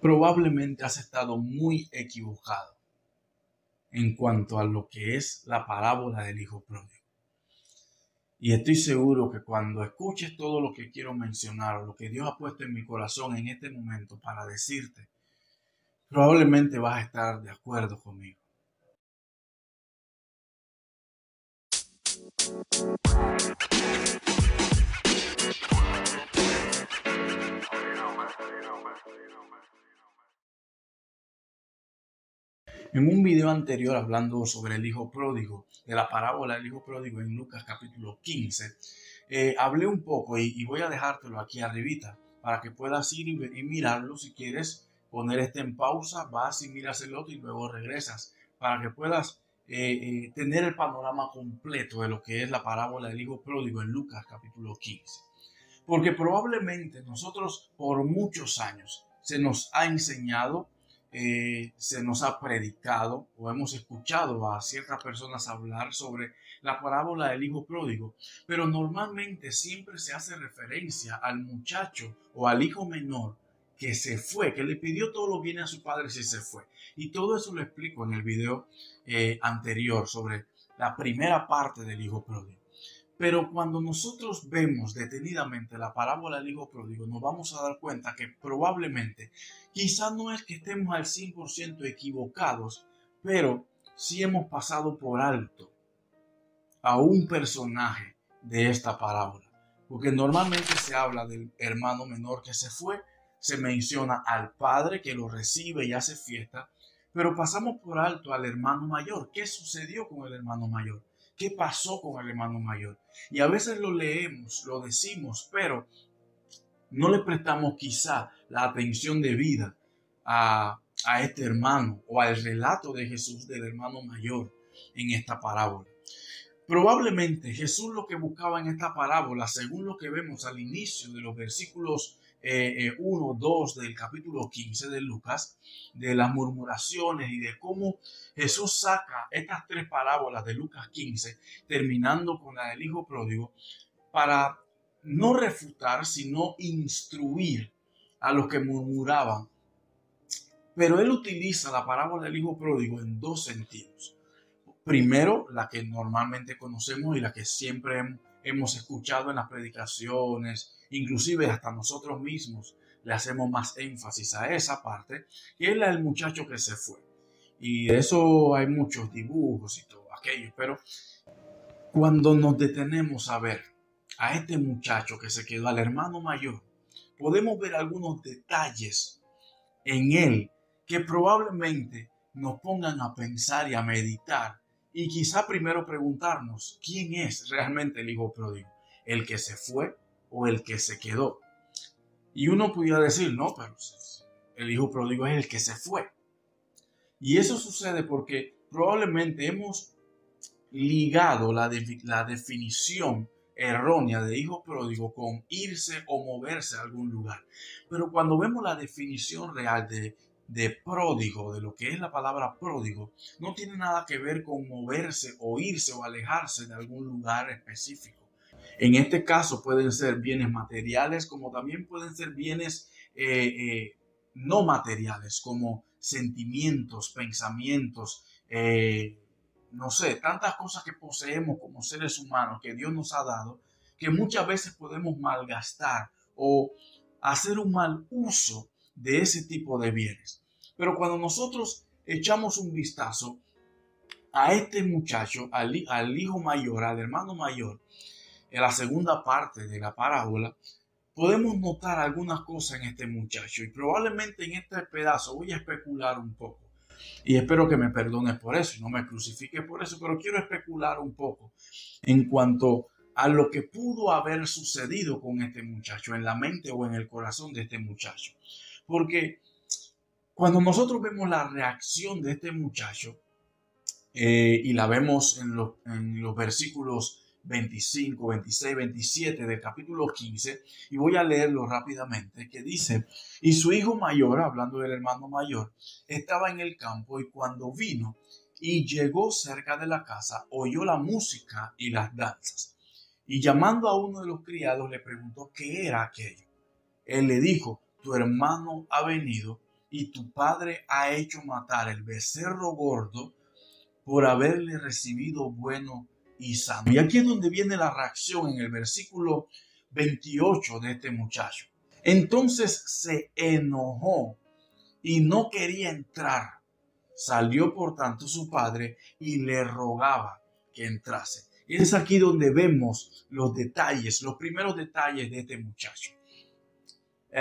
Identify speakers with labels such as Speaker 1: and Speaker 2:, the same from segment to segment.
Speaker 1: probablemente has estado muy equivocado en cuanto a lo que es la parábola del Hijo Pródigo. Y estoy seguro que cuando escuches todo lo que quiero mencionar o lo que Dios ha puesto en mi corazón en este momento para decirte, probablemente vas a estar de acuerdo conmigo. En un video anterior hablando sobre el hijo pródigo, de la parábola del hijo pródigo en Lucas capítulo 15, eh, hablé un poco y, voy a dejártelo aquí arribita para que puedas ir y, mirarlo si quieres poner este en pausa, vas y miras el otro y luego regresas para que puedas eh, eh, tener el panorama completo de lo que es la parábola del hijo pródigo en Lucas capítulo 15. Porque probablemente nosotros por muchos años se nos ha enseñado eh, se nos ha predicado o hemos escuchado a ciertas personas hablar sobre la parábola del hijo pródigo, pero normalmente siempre se hace referencia al muchacho o al hijo menor que se fue, que le pidió todo lo bien a su padre si se fue. Y todo eso lo explico en el video eh, anterior sobre la primera parte del hijo pródigo. Pero cuando nosotros vemos detenidamente la parábola del hijo pródigo, nos vamos a dar cuenta que probablemente, quizás no es que estemos al 100% equivocados, pero sí hemos pasado por alto a un personaje de esta parábola. Porque normalmente se habla del hermano menor que se fue, se menciona al padre que lo recibe y hace fiesta, pero pasamos por alto al hermano mayor. ¿Qué sucedió con el hermano mayor? ¿Qué pasó con el hermano mayor? Y a veces lo leemos, lo decimos, pero no le prestamos quizá la atención debida a, a este hermano o al relato de Jesús del hermano mayor en esta parábola. Probablemente Jesús lo que buscaba en esta parábola, según lo que vemos al inicio de los versículos 1, eh, 2 eh, del capítulo 15 de Lucas, de las murmuraciones y de cómo Jesús saca estas tres parábolas de Lucas 15, terminando con la del Hijo Pródigo, para no refutar, sino instruir a los que murmuraban. Pero él utiliza la parábola del Hijo Pródigo en dos sentidos. Primero, la que normalmente conocemos y la que siempre hemos escuchado en las predicaciones, inclusive hasta nosotros mismos le hacemos más énfasis a esa parte, que es la del muchacho que se fue. Y de eso hay muchos dibujos y todo aquello, pero cuando nos detenemos a ver a este muchacho que se quedó, al hermano mayor, podemos ver algunos detalles en él que probablemente nos pongan a pensar y a meditar y quizá primero preguntarnos quién es realmente el hijo pródigo, el que se fue o el que se quedó. Y uno pudiera decir, no, pero el hijo pródigo es el que se fue. Y eso sucede porque probablemente hemos ligado la, la definición errónea de hijo pródigo con irse o moverse a algún lugar. Pero cuando vemos la definición real de, de pródigo, de lo que es la palabra pródigo, no tiene nada que ver con moverse o irse o alejarse de algún lugar específico. En este caso pueden ser bienes materiales como también pueden ser bienes eh, eh, no materiales como sentimientos, pensamientos, eh, no sé, tantas cosas que poseemos como seres humanos que Dios nos ha dado que muchas veces podemos malgastar o hacer un mal uso de ese tipo de bienes. Pero cuando nosotros echamos un vistazo a este muchacho, al, hijo mayor, al hermano mayor, en la segunda parte de la parábola, podemos notar algunas cosas en este muchacho y probablemente en este pedazo voy a especular un poco. Y espero que me perdones por eso y no me crucifique por eso, pero quiero especular un poco en cuanto a lo que pudo haber sucedido con este muchacho, en la mente o en el corazón de este muchacho. Porque cuando nosotros vemos la reacción de este muchacho eh, y la vemos en, en los versículos 25, 26, 27 del capítulo 15 y voy a leerlo rápidamente que dice, y su hijo mayor, hablando del hermano mayor, estaba en el campo y cuando vino y llegó cerca de la casa, oyó la música y las danzas. Y llamando a uno de los criados le preguntó qué era aquello. Él le dijo, tu hermano ha venido y tu padre ha hecho matar el becerro gordo por haberle recibido bueno y sano. Y aquí es donde viene la reacción en el versículo 28 de este muchacho. Entonces se enojó y no quería entrar. Salió por tanto su padre y le rogaba que entrase. Y es aquí donde vemos los detalles, los primeros detalles de este muchacho.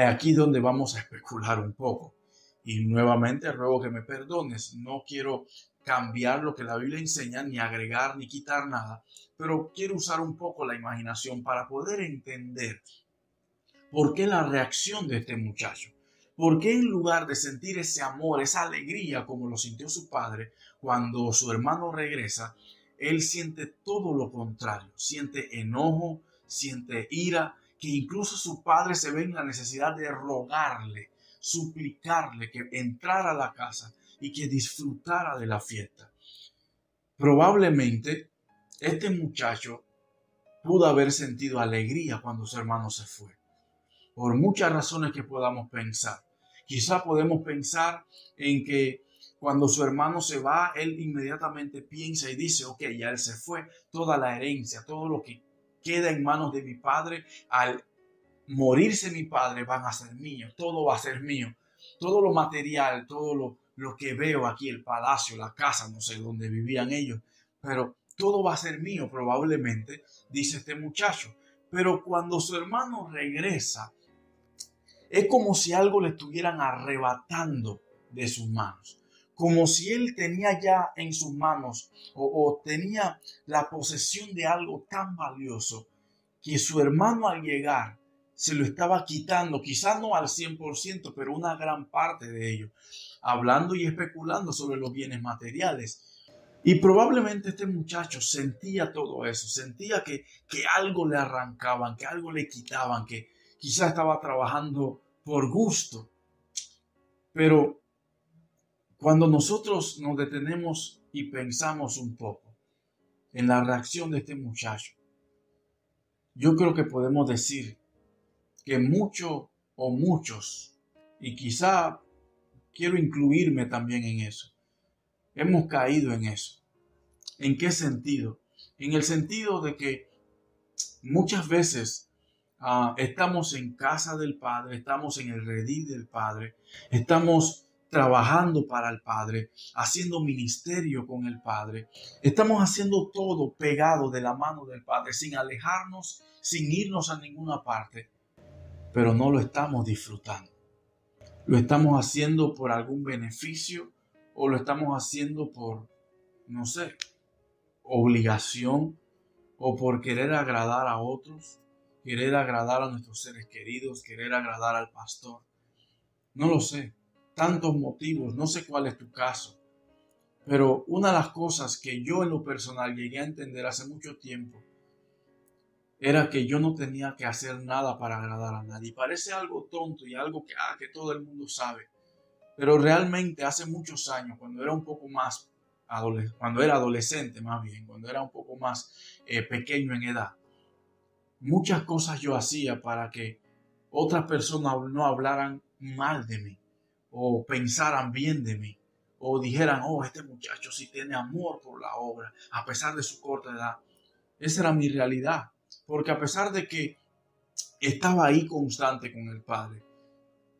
Speaker 1: Aquí donde vamos a especular un poco. Y nuevamente ruego que me perdones. No quiero cambiar lo que la Biblia enseña, ni agregar, ni quitar nada. Pero quiero usar un poco la imaginación para poder entender por qué la reacción de este muchacho. ¿Por qué en lugar de sentir ese amor, esa alegría como lo sintió su padre cuando su hermano regresa, él siente todo lo contrario, siente enojo, siente ira, que incluso su padre se ve en la necesidad de rogarle, suplicarle que entrara a la casa y que disfrutara de la fiesta. Probablemente este muchacho pudo haber sentido alegría cuando su hermano se fue, por muchas razones que podamos pensar. Quizá podemos pensar en que cuando su hermano se va, él inmediatamente piensa y dice, ok, ya él se fue, toda la herencia, todo lo que queda en manos de mi padre, al morirse mi padre van a ser míos, todo va a ser mío, todo lo material, todo lo, que veo aquí, el palacio, la casa, no sé dónde vivían ellos, pero todo va a ser mío probablemente, dice este muchacho. Pero cuando su hermano regresa, es como si algo le estuvieran arrebatando de sus manos como si él tenía ya en sus manos o, tenía la posesión de algo tan valioso que su hermano al llegar se lo estaba quitando, quizás no al 100%, pero una gran parte de ello, hablando y especulando sobre los bienes materiales. Y probablemente este muchacho sentía todo eso, sentía que, que algo le arrancaban, que algo le quitaban, que quizás estaba trabajando por gusto. Pero cuando nosotros nos detenemos y pensamos un poco en la reacción de este muchacho, yo creo que podemos decir que mucho o muchos, y quizá quiero incluirme también en eso, hemos caído en eso. ¿En qué sentido? En el sentido de que muchas veces ah, estamos en casa del Padre, estamos en el redil del Padre, estamos trabajando para el Padre, haciendo ministerio con el Padre. Estamos haciendo todo pegado de la mano del Padre, sin alejarnos, sin irnos a ninguna parte, pero no lo estamos disfrutando. Lo estamos haciendo por algún beneficio o lo estamos haciendo por, no sé, obligación o por querer agradar a otros, querer agradar a nuestros seres queridos, querer agradar al pastor. No lo sé tantos motivos, no sé cuál es tu caso, pero una de las cosas que yo en lo personal llegué a entender hace mucho tiempo era que yo no tenía que hacer nada para agradar a nadie. Parece algo tonto y algo que, ah, que todo el mundo sabe, pero realmente hace muchos años, cuando era un poco más cuando era adolescente más bien, cuando era un poco más eh, pequeño en edad, muchas cosas yo hacía para que otras personas no hablaran mal de mí o pensaran bien de mí o dijeran, oh, este muchacho sí tiene amor por la obra, a pesar de su corta edad. Esa era mi realidad, porque a pesar de que estaba ahí constante con el Padre,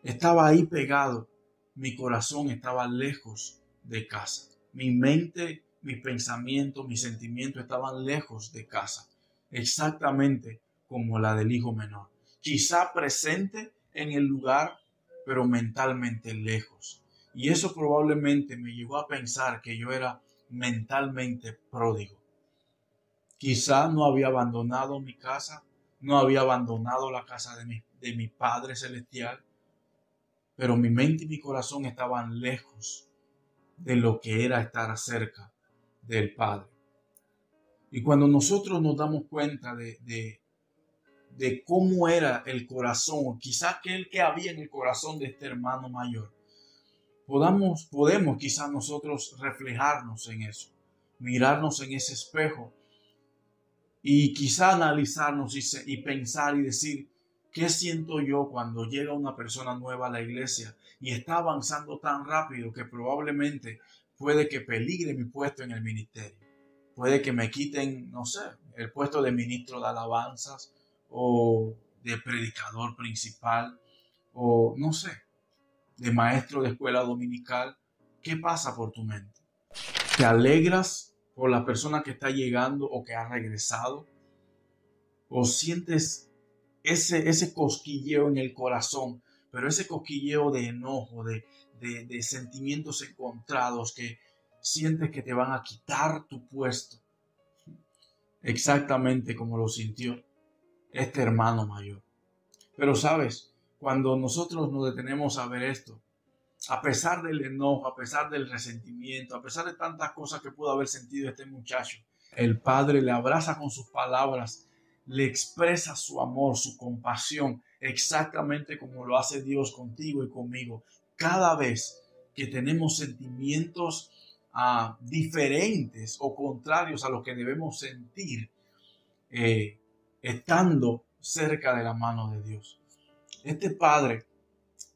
Speaker 1: estaba ahí pegado, mi corazón estaba lejos de casa. Mi mente, mi pensamiento, mis sentimientos estaban lejos de casa, exactamente como la del hijo menor. Quizá presente en el lugar pero mentalmente lejos. Y eso probablemente me llevó a pensar que yo era mentalmente pródigo. Quizá no había abandonado mi casa, no había abandonado la casa de mi, de mi Padre Celestial, pero mi mente y mi corazón estaban lejos de lo que era estar cerca del Padre. Y cuando nosotros nos damos cuenta de, de, de cómo era el corazón, quizás aquel que había en el corazón de este hermano mayor. Podamos, podemos quizás nosotros reflejarnos en eso, mirarnos en ese espejo y quizá analizarnos y, y pensar y decir, ¿Qué siento yo cuando llega una persona nueva a la iglesia y está avanzando tan rápido que probablemente puede que peligre mi puesto en el ministerio? Puede que me quiten, no sé, el puesto de ministro de alabanzas o de predicador principal o no sé, de maestro de escuela dominical. ¿Qué pasa por tu mente? ¿Te alegras por la persona que está llegando o que ha regresado? ¿O sientes ese, ese cosquilleo en el corazón, pero ese cosquilleo de enojo, de, de sentimientos encontrados que sientes que te van a quitar tu puesto? Exactamente como lo sintió este hermano mayor. Pero sabes, cuando nosotros nos detenemos a ver esto, a pesar del enojo, a pesar del resentimiento, a pesar de tantas cosas que pudo haber sentido este muchacho, el padre le abraza con sus palabras, le expresa su amor, su compasión, exactamente como lo hace Dios contigo y conmigo. Cada vez que tenemos sentimientos ah, diferentes o contrarios a lo que debemos sentir, eh, estando cerca de la mano de Dios. Este padre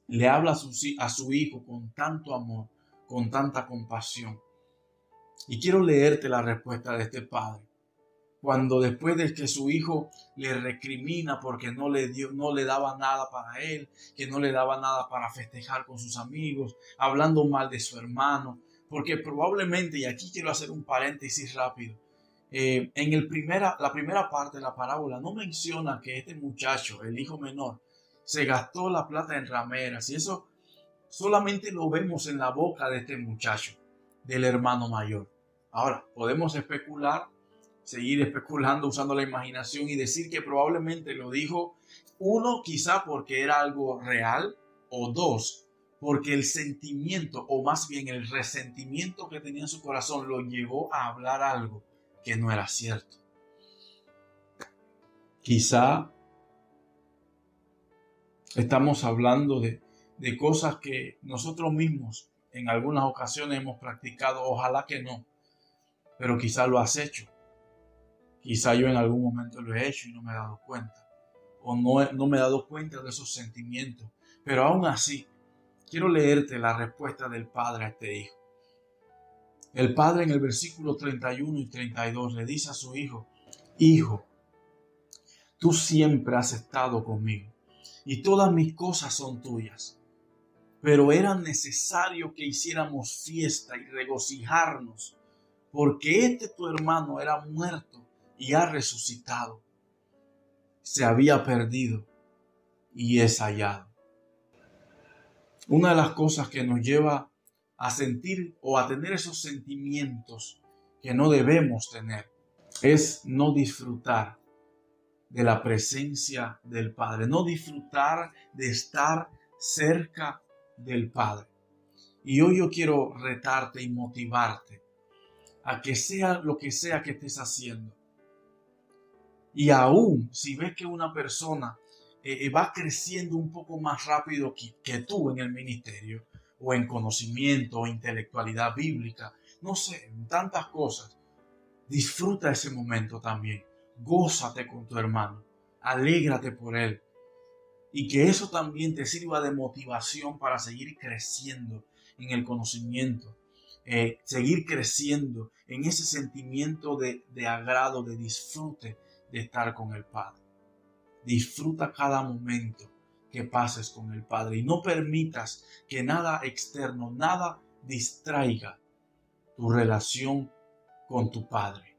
Speaker 1: le habla a su, a su hijo con tanto amor, con tanta compasión. Y quiero leerte la respuesta de este padre. Cuando después de que su hijo le recrimina porque no le dio, no le daba nada para él, que no le daba nada para festejar con sus amigos, hablando mal de su hermano, porque probablemente, y aquí quiero hacer un paréntesis rápido, eh, en el primera, la primera parte de la parábola no menciona que este muchacho, el hijo menor, se gastó la plata en rameras y eso solamente lo vemos en la boca de este muchacho, del hermano mayor. Ahora, podemos especular, seguir especulando usando la imaginación y decir que probablemente lo dijo uno quizá porque era algo real o dos porque el sentimiento o más bien el resentimiento que tenía en su corazón lo llevó a hablar algo que no era cierto. Quizá estamos hablando de, de cosas que nosotros mismos en algunas ocasiones hemos practicado, ojalá que no, pero quizá lo has hecho. Quizá yo en algún momento lo he hecho y no me he dado cuenta. O no, no me he dado cuenta de esos sentimientos. Pero aún así, quiero leerte la respuesta del padre a este hijo. El padre en el versículo 31 y 32 le dice a su hijo, Hijo, tú siempre has estado conmigo y todas mis cosas son tuyas. Pero era necesario que hiciéramos fiesta y regocijarnos, porque este tu hermano era muerto y ha resucitado. Se había perdido y es hallado. Una de las cosas que nos lleva a sentir o a tener esos sentimientos que no debemos tener. Es no disfrutar de la presencia del Padre, no disfrutar de estar cerca del Padre. Y hoy yo quiero retarte y motivarte a que sea lo que sea que estés haciendo. Y aún si ves que una persona eh, eh, va creciendo un poco más rápido que, que tú en el ministerio, o en conocimiento o intelectualidad bíblica, no sé, en tantas cosas. Disfruta ese momento también. Gózate con tu hermano. Alégrate por él. Y que eso también te sirva de motivación para seguir creciendo en el conocimiento. Eh, seguir creciendo en ese sentimiento de, de agrado, de disfrute de estar con el Padre. Disfruta cada momento que pases con el Padre y no permitas que nada externo, nada distraiga tu relación con tu Padre.